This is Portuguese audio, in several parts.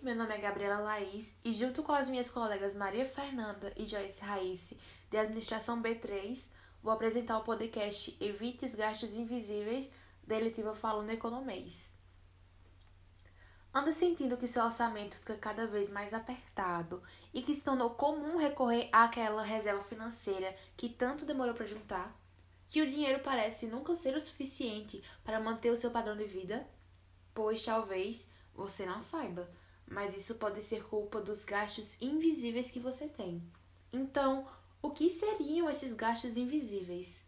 Meu nome é Gabriela Laís e junto com as minhas colegas Maria Fernanda e Joyce Raísse, de Administração B3, vou apresentar o podcast Evite os Gastos Invisíveis da Eletiva Falando Economês. Anda sentindo que seu orçamento fica cada vez mais apertado e que se tornou comum recorrer àquela reserva financeira que tanto demorou para juntar? Que o dinheiro parece nunca ser o suficiente para manter o seu padrão de vida? Pois talvez você não saiba, mas isso pode ser culpa dos gastos invisíveis que você tem. Então, o que seriam esses gastos invisíveis?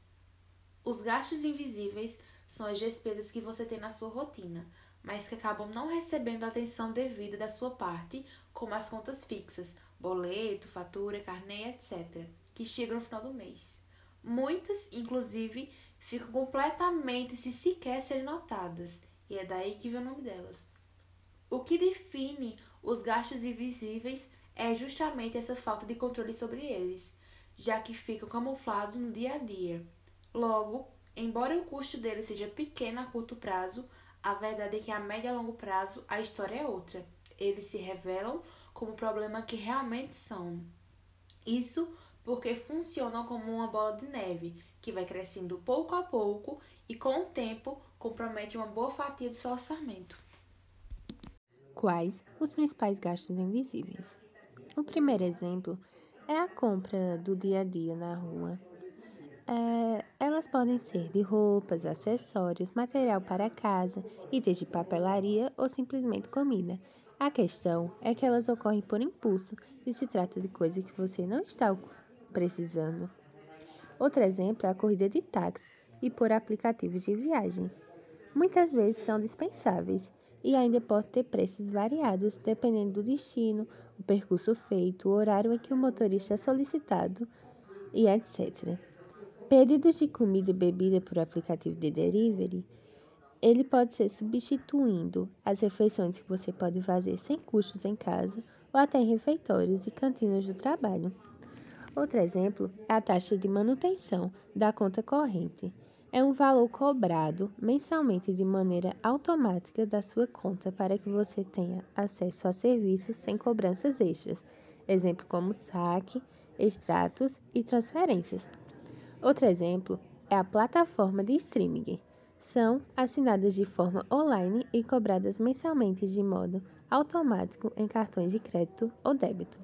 Os gastos invisíveis são as despesas que você tem na sua rotina, mas que acabam não recebendo a atenção devida da sua parte, como as contas fixas, boleto, fatura, carnê, etc., que chegam no final do mês. Muitas, inclusive, ficam completamente sem sequer serem notadas, e é daí que vem o nome delas. O que define os gastos invisíveis é justamente essa falta de controle sobre eles, já que ficam camuflados no dia a dia. Logo, embora o custo deles seja pequeno a curto prazo, a verdade é que a médio e longo prazo a história é outra. Eles se revelam como o problema que realmente são. Isso porque funcionam como uma bola de neve que vai crescendo pouco a pouco e com o tempo compromete uma boa fatia do seu orçamento. Quais os principais gastos invisíveis? O primeiro exemplo é a compra do dia a dia na rua. É, elas podem ser de roupas, acessórios, material para casa, itens de papelaria ou simplesmente comida. A questão é que elas ocorrem por impulso e se trata de coisas que você não está precisando. Outro exemplo é a corrida de táxi e por aplicativos de viagens. Muitas vezes são dispensáveis e ainda pode ter preços variados dependendo do destino, o percurso feito, o horário em que o motorista é solicitado e etc. Pedidos de comida e bebida por aplicativo de delivery, ele pode ser substituindo as refeições que você pode fazer sem custos em casa ou até em refeitórios e cantinas do trabalho. Outro exemplo é a taxa de manutenção da conta corrente é um valor cobrado mensalmente de maneira automática da sua conta para que você tenha acesso a serviços sem cobranças extras, exemplo como saque, extratos e transferências. Outro exemplo é a plataforma de streaming. São assinadas de forma online e cobradas mensalmente de modo automático em cartões de crédito ou débito.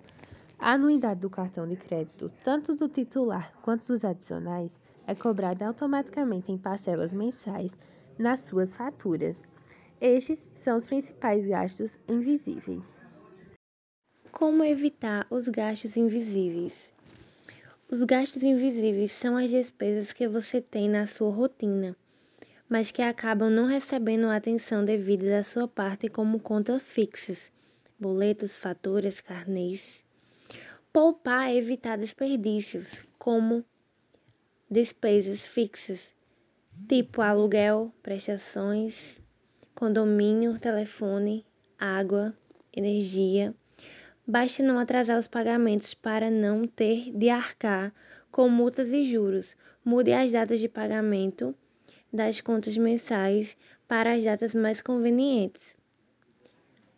A anuidade do cartão de crédito, tanto do titular quanto dos adicionais, é cobrada automaticamente em parcelas mensais nas suas faturas. Estes são os principais gastos invisíveis. Como evitar os gastos invisíveis? Os gastos invisíveis são as despesas que você tem na sua rotina, mas que acabam não recebendo a atenção devida da sua parte, como contas fixas, boletos, faturas, carnês. Poupar é evitar desperdícios, como despesas fixas, tipo aluguel, prestações, condomínio, telefone, água, energia. Basta não atrasar os pagamentos para não ter de arcar com multas e juros. Mude as datas de pagamento das contas mensais para as datas mais convenientes.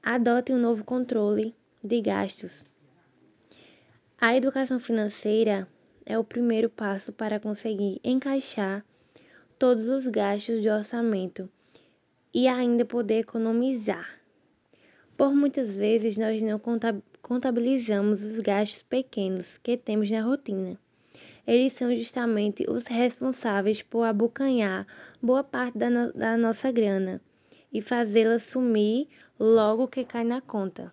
Adote um novo controle de gastos. A educação financeira é o primeiro passo para conseguir encaixar todos os gastos de orçamento e ainda poder economizar. Por muitas vezes nós não contabilizamos os gastos pequenos que temos na rotina. Eles são justamente os responsáveis por abocanhar boa parte da, no da nossa grana e fazê-la sumir logo que cai na conta.